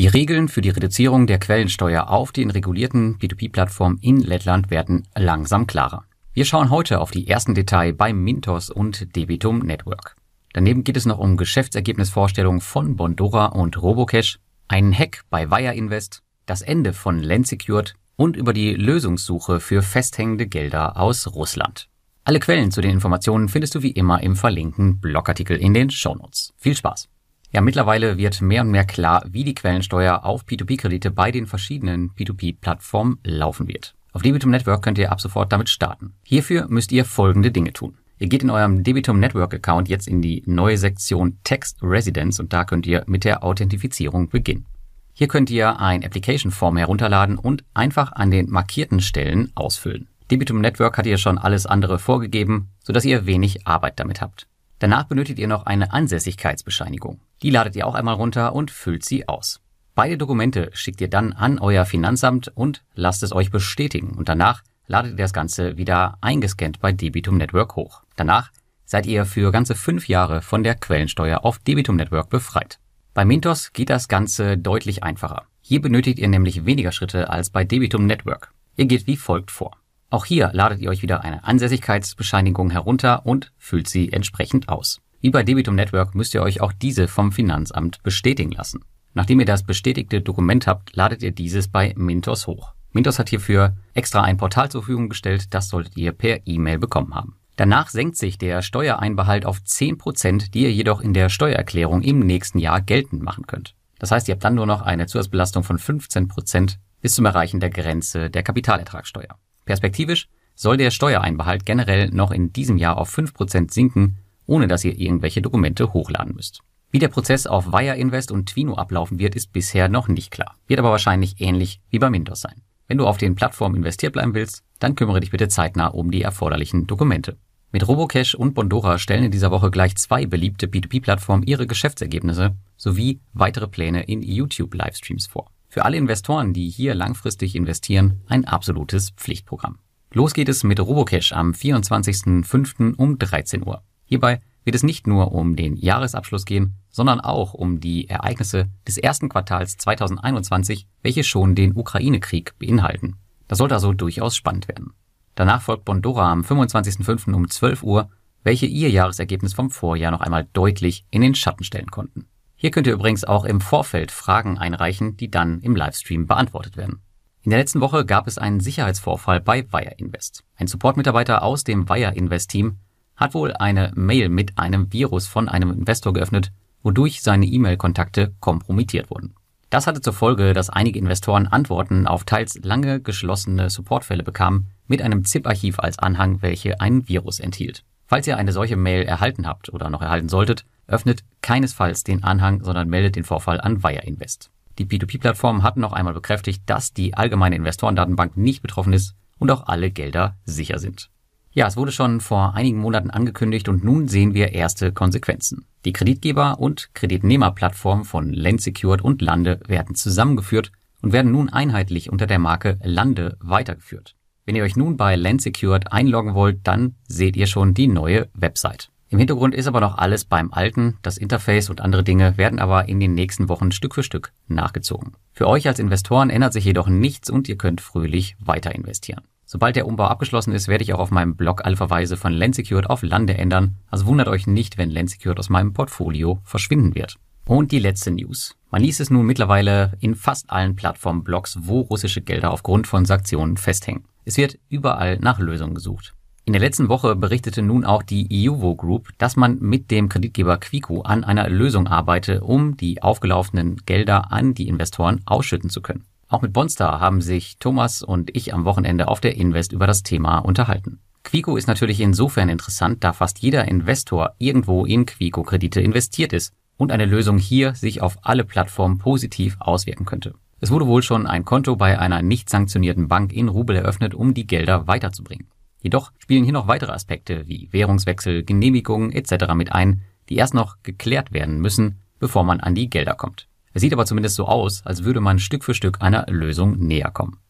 Die Regeln für die Reduzierung der Quellensteuer auf den regulierten P2P-Plattformen in Lettland werden langsam klarer. Wir schauen heute auf die ersten Details bei Mintos und Debitum Network. Daneben geht es noch um Geschäftsergebnisvorstellungen von Bondora und Robocash, einen Hack bei Wire Invest, das Ende von Landsecured und über die Lösungssuche für festhängende Gelder aus Russland. Alle Quellen zu den Informationen findest du wie immer im verlinkten Blogartikel in den Shownotes. Viel Spaß! Ja, mittlerweile wird mehr und mehr klar, wie die Quellensteuer auf P2P-Kredite bei den verschiedenen P2P-Plattformen laufen wird. Auf Debitum Network könnt ihr ab sofort damit starten. Hierfür müsst ihr folgende Dinge tun. Ihr geht in eurem Debitum Network Account jetzt in die neue Sektion Text Residence und da könnt ihr mit der Authentifizierung beginnen. Hier könnt ihr ein Application Form herunterladen und einfach an den markierten Stellen ausfüllen. Debitum Network hat hier schon alles andere vorgegeben, sodass ihr wenig Arbeit damit habt. Danach benötigt ihr noch eine Ansässigkeitsbescheinigung. Die ladet ihr auch einmal runter und füllt sie aus. Beide Dokumente schickt ihr dann an euer Finanzamt und lasst es euch bestätigen und danach ladet ihr das Ganze wieder eingescannt bei Debitum Network hoch. Danach seid ihr für ganze fünf Jahre von der Quellensteuer auf Debitum Network befreit. Bei Mintos geht das Ganze deutlich einfacher. Hier benötigt ihr nämlich weniger Schritte als bei Debitum Network. Ihr geht wie folgt vor. Auch hier ladet ihr euch wieder eine Ansässigkeitsbescheinigung herunter und füllt sie entsprechend aus. Wie bei Debitum Network müsst ihr euch auch diese vom Finanzamt bestätigen lassen. Nachdem ihr das bestätigte Dokument habt, ladet ihr dieses bei Mintos hoch. Mintos hat hierfür extra ein Portal zur Verfügung gestellt, das solltet ihr per E-Mail bekommen haben. Danach senkt sich der Steuereinbehalt auf 10%, die ihr jedoch in der Steuererklärung im nächsten Jahr geltend machen könnt. Das heißt, ihr habt dann nur noch eine Zusatzbelastung von 15% bis zum Erreichen der Grenze der Kapitalertragssteuer. Perspektivisch soll der Steuereinbehalt generell noch in diesem Jahr auf 5% sinken, ohne dass ihr irgendwelche Dokumente hochladen müsst. Wie der Prozess auf Wire Invest und Twino ablaufen wird, ist bisher noch nicht klar. Wird aber wahrscheinlich ähnlich wie bei Mintos sein. Wenn du auf den Plattformen investiert bleiben willst, dann kümmere dich bitte zeitnah um die erforderlichen Dokumente. Mit Robocash und Bondora stellen in dieser Woche gleich zwei beliebte P2P-Plattformen ihre Geschäftsergebnisse sowie weitere Pläne in YouTube-Livestreams vor. Für alle Investoren, die hier langfristig investieren, ein absolutes Pflichtprogramm. Los geht es mit Robocash am 24.05. um 13 Uhr. Hierbei wird es nicht nur um den Jahresabschluss gehen, sondern auch um die Ereignisse des ersten Quartals 2021, welche schon den Ukraine-Krieg beinhalten. Das sollte also durchaus spannend werden. Danach folgt Bondora am 25.05. um 12 Uhr, welche ihr Jahresergebnis vom Vorjahr noch einmal deutlich in den Schatten stellen konnten. Hier könnt ihr übrigens auch im Vorfeld Fragen einreichen, die dann im Livestream beantwortet werden. In der letzten Woche gab es einen Sicherheitsvorfall bei Wire Invest. Ein Supportmitarbeiter aus dem Wire Invest Team hat wohl eine Mail mit einem Virus von einem Investor geöffnet, wodurch seine E-Mail-Kontakte kompromittiert wurden. Das hatte zur Folge, dass einige Investoren Antworten auf teils lange geschlossene Supportfälle bekamen, mit einem ZIP-Archiv als Anhang, welche ein Virus enthielt. Falls ihr eine solche Mail erhalten habt oder noch erhalten solltet, öffnet keinesfalls den Anhang, sondern meldet den Vorfall an Wire Invest. Die P2P-Plattform hat noch einmal bekräftigt, dass die allgemeine Investorendatenbank nicht betroffen ist und auch alle Gelder sicher sind. Ja, es wurde schon vor einigen Monaten angekündigt und nun sehen wir erste Konsequenzen. Die Kreditgeber- und Kreditnehmerplattformen von Landsecured und Lande werden zusammengeführt und werden nun einheitlich unter der Marke Lande weitergeführt. Wenn ihr euch nun bei Landsecured einloggen wollt, dann seht ihr schon die neue Website. Im Hintergrund ist aber noch alles beim Alten, das Interface und andere Dinge werden aber in den nächsten Wochen Stück für Stück nachgezogen. Für euch als Investoren ändert sich jedoch nichts und ihr könnt fröhlich weiter investieren. Sobald der Umbau abgeschlossen ist, werde ich auch auf meinem Blog alle Verweise von Landsecured auf Lande ändern, also wundert euch nicht, wenn Landsecured aus meinem Portfolio verschwinden wird. Und die letzte News. Man liest es nun mittlerweile in fast allen Plattform-Blogs, wo russische Gelder aufgrund von Sanktionen festhängen. Es wird überall nach Lösungen gesucht. In der letzten Woche berichtete nun auch die EUVO Group, dass man mit dem Kreditgeber Quico an einer Lösung arbeite, um die aufgelaufenen Gelder an die Investoren ausschütten zu können. Auch mit Bonstar haben sich Thomas und ich am Wochenende auf der Invest über das Thema unterhalten. Quico ist natürlich insofern interessant, da fast jeder Investor irgendwo in Quico-Kredite investiert ist und eine Lösung hier sich auf alle Plattformen positiv auswirken könnte. Es wurde wohl schon ein Konto bei einer nicht sanktionierten Bank in Rubel eröffnet, um die Gelder weiterzubringen. Jedoch spielen hier noch weitere Aspekte wie Währungswechsel, Genehmigungen etc. mit ein, die erst noch geklärt werden müssen, bevor man an die Gelder kommt. Es sieht aber zumindest so aus, als würde man Stück für Stück einer Lösung näher kommen.